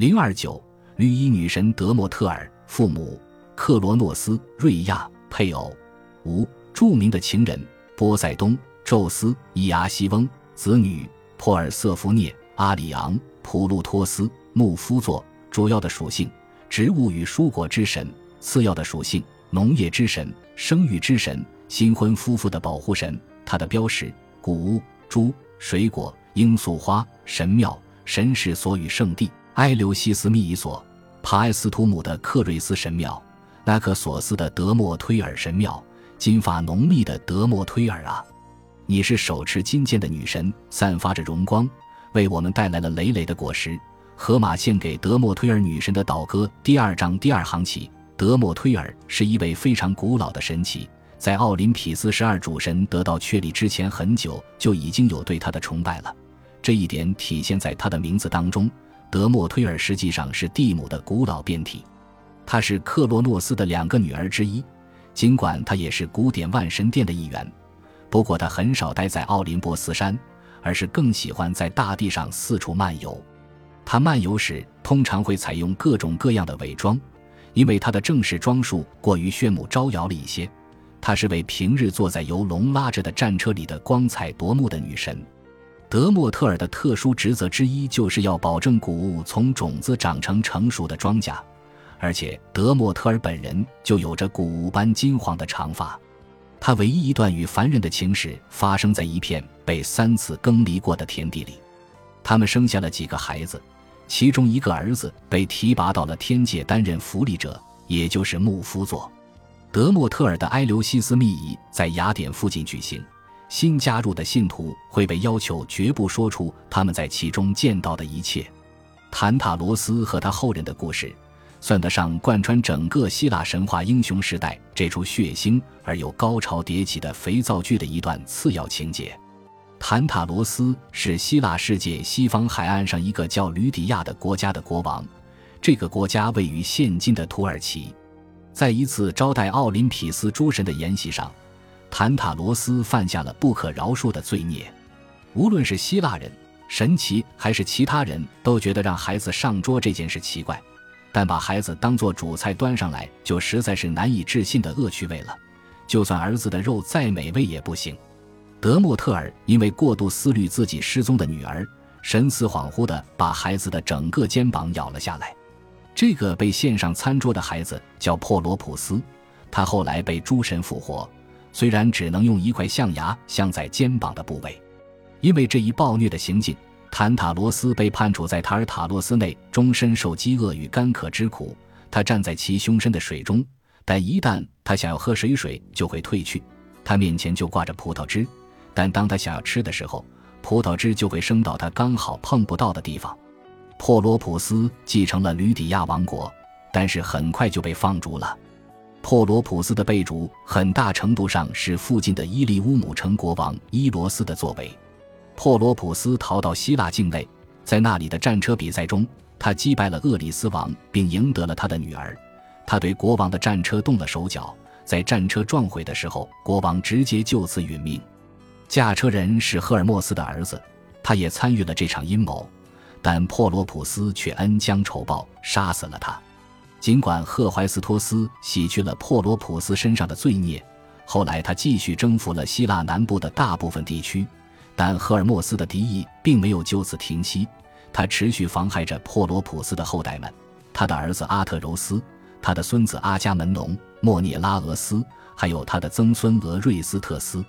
零二九，绿衣女神德莫特尔，父母克罗诺斯、瑞亚，配偶五，著名的情人波塞冬、宙斯、伊阿西翁，子女珀尔瑟福涅、阿里昂、普鲁托斯、牧夫座。主要的属性：植物与蔬果之神；次要的属性：农业之神、生育之神、新婚夫妇的保护神。它的标识：谷物、猪、水果、罂粟花。神庙、神事所与圣地。埃留西斯密伊索、帕埃斯图姆的克瑞斯神庙，拉克索斯的德莫推尔神庙，金发浓密的德莫推尔啊，你是手持金剑的女神，散发着荣光，为我们带来了累累的果实。荷马献给德莫推尔女神的祷歌第二章第二行起，德莫推尔是一位非常古老的神祇，在奥林匹斯十二主神得到确立之前很久就已经有对她的崇拜了，这一点体现在她的名字当中。德莫忒尔实际上是蒂姆的古老变体，他是克洛诺斯的两个女儿之一。尽管他也是古典万神殿的一员，不过他很少待在奥林波斯山，而是更喜欢在大地上四处漫游。他漫游时通常会采用各种各样的伪装，因为他的正式装束过于炫目招摇了一些。她是位平日坐在由龙拉着的战车里的光彩夺目的女神。德莫特尔的特殊职责之一，就是要保证谷物从种子长成成熟的庄稼，而且德莫特尔本人就有着谷物般金黄的长发。他唯一一段与凡人的情史，发生在一片被三次耕犁过的田地里。他们生下了几个孩子，其中一个儿子被提拔到了天界担任福利者，也就是牧夫座。德莫特尔的埃留西斯密仪在雅典附近举行。新加入的信徒会被要求绝不说出他们在其中见到的一切。坦塔罗斯和他后人的故事，算得上贯穿整个希腊神话英雄时代这出血腥而又高潮迭起的肥皂剧的一段次要情节。坦塔罗斯是希腊世界西方海岸上一个叫吕底亚的国家的国王，这个国家位于现今的土耳其。在一次招待奥林匹斯诸神的宴席上。坦塔罗斯犯下了不可饶恕的罪孽，无论是希腊人、神奇还是其他人都觉得让孩子上桌这件事奇怪，但把孩子当做主菜端上来就实在是难以置信的恶趣味了。就算儿子的肉再美味也不行。德莫特尔因为过度思虑自己失踪的女儿，神思恍惚地把孩子的整个肩膀咬了下来。这个被献上餐桌的孩子叫珀罗普斯，他后来被诸神复活。虽然只能用一块象牙镶在肩膀的部位，因为这一暴虐的行径，坦塔罗斯被判处在塔尔塔洛斯内终身受饥饿与干渴之苦。他站在其胸身的水中，但一旦他想要喝水，水就会退去。他面前就挂着葡萄汁，但当他想要吃的时候，葡萄汁就会升到他刚好碰不到的地方。珀罗普斯继承了吕底亚王国，但是很快就被放逐了。珀罗普斯的被逐很大程度上是附近的伊利乌姆城国王伊罗斯的作为。珀罗普斯逃到希腊境内，在那里的战车比赛中，他击败了厄里斯王，并赢得了他的女儿。他对国王的战车动了手脚，在战车撞毁的时候，国王直接就此殒命。驾车人是赫尔墨斯的儿子，他也参与了这场阴谋，但珀罗普斯却恩将仇报，杀死了他。尽管赫淮斯托斯洗去了珀罗普斯身上的罪孽，后来他继续征服了希腊南部的大部分地区，但赫尔墨斯的敌意并没有就此停息，他持续妨害着珀罗普斯的后代们，他的儿子阿特柔斯，他的孙子阿伽门农、莫涅拉俄斯，还有他的曾孙俄瑞斯特斯。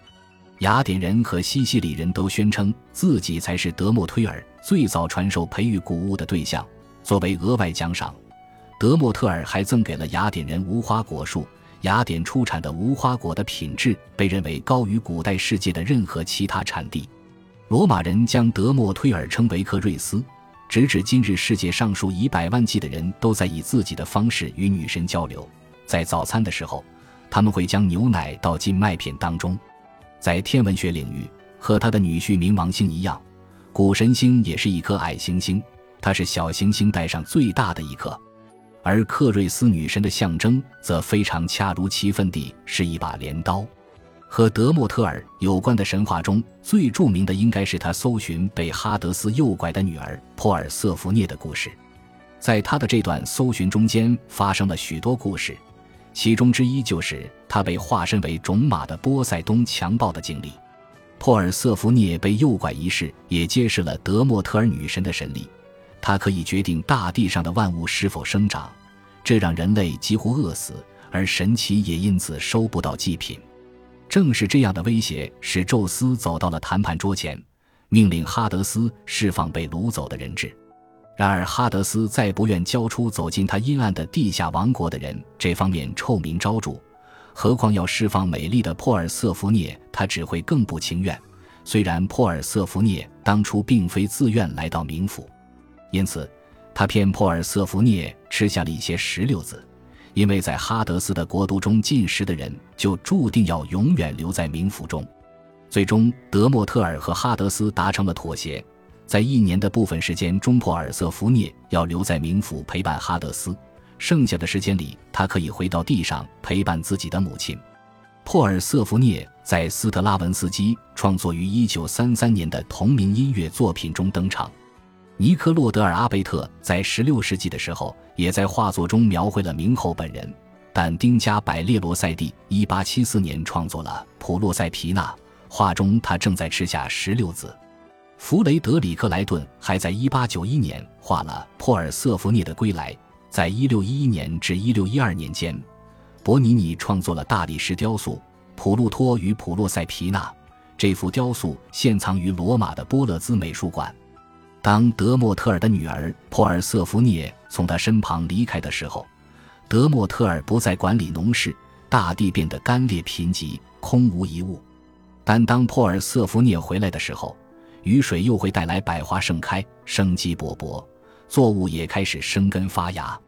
雅典人和西西里人都宣称自己才是德莫忒尔最早传授培育谷物的对象，作为额外奖赏。德莫特尔还赠给了雅典人无花果树。雅典出产的无花果的品质被认为高于古代世界的任何其他产地。罗马人将德莫忒尔称为克瑞斯。直至今日，世界上数以百万计的人都在以自己的方式与女神交流。在早餐的时候，他们会将牛奶倒进麦片当中。在天文学领域，和他的女婿冥王星一样，谷神星也是一颗矮行星，它是小行星带上最大的一颗。而克瑞斯女神的象征则非常恰如其分地是一把镰刀。和德莫特尔有关的神话中最著名的，应该是他搜寻被哈德斯诱拐的女儿珀尔瑟福涅的故事。在他的这段搜寻中间发生了许多故事，其中之一就是他被化身为种马的波塞冬强暴的经历。珀尔瑟福涅被诱拐一事也揭示了德莫特尔女神的神力，她可以决定大地上的万物是否生长，这让人类几乎饿死，而神奇也因此收不到祭品。正是这样的威胁，使宙斯走到了谈判桌前，命令哈德斯释放被掳走的人质。然而，哈德斯再不愿交出走进他阴暗的地下王国的人，这方面臭名昭著。何况要释放美丽的珀尔瑟福涅，他只会更不情愿。虽然珀尔瑟福涅当初并非自愿来到冥府，因此他骗珀尔瑟福涅吃下了一些石榴籽，因为在哈德斯的国度中进食的人就注定要永远留在冥府中。最终，德莫特尔和哈德斯达成了妥协，在一年的部分时间中，珀尔瑟福涅要留在冥府陪伴哈德斯。剩下的时间里，他可以回到地上陪伴自己的母亲。珀尔瑟福涅在斯特拉文斯基创作于1933年的同名音乐作品中登场。尼科洛德尔阿贝特在16世纪的时候也在画作中描绘了明后本人。但丁加百列罗塞蒂1874年创作了《普洛塞皮娜》，画中他正在吃下石榴籽。弗雷德里克莱顿还在1891年画了珀尔瑟福涅的归来。在一六一一年至一六一二年间，伯尼尼创作了大理石雕塑《普鲁托与普洛塞皮娜》。这幅雕塑现藏于罗马的波勒兹美术馆。当德莫特尔的女儿珀尔瑟福涅从他身旁离开的时候，德莫特尔不再管理农事，大地变得干裂贫瘠，空无一物。但当珀尔瑟福涅回来的时候，雨水又会带来百花盛开，生机勃勃。作物也开始生根发芽。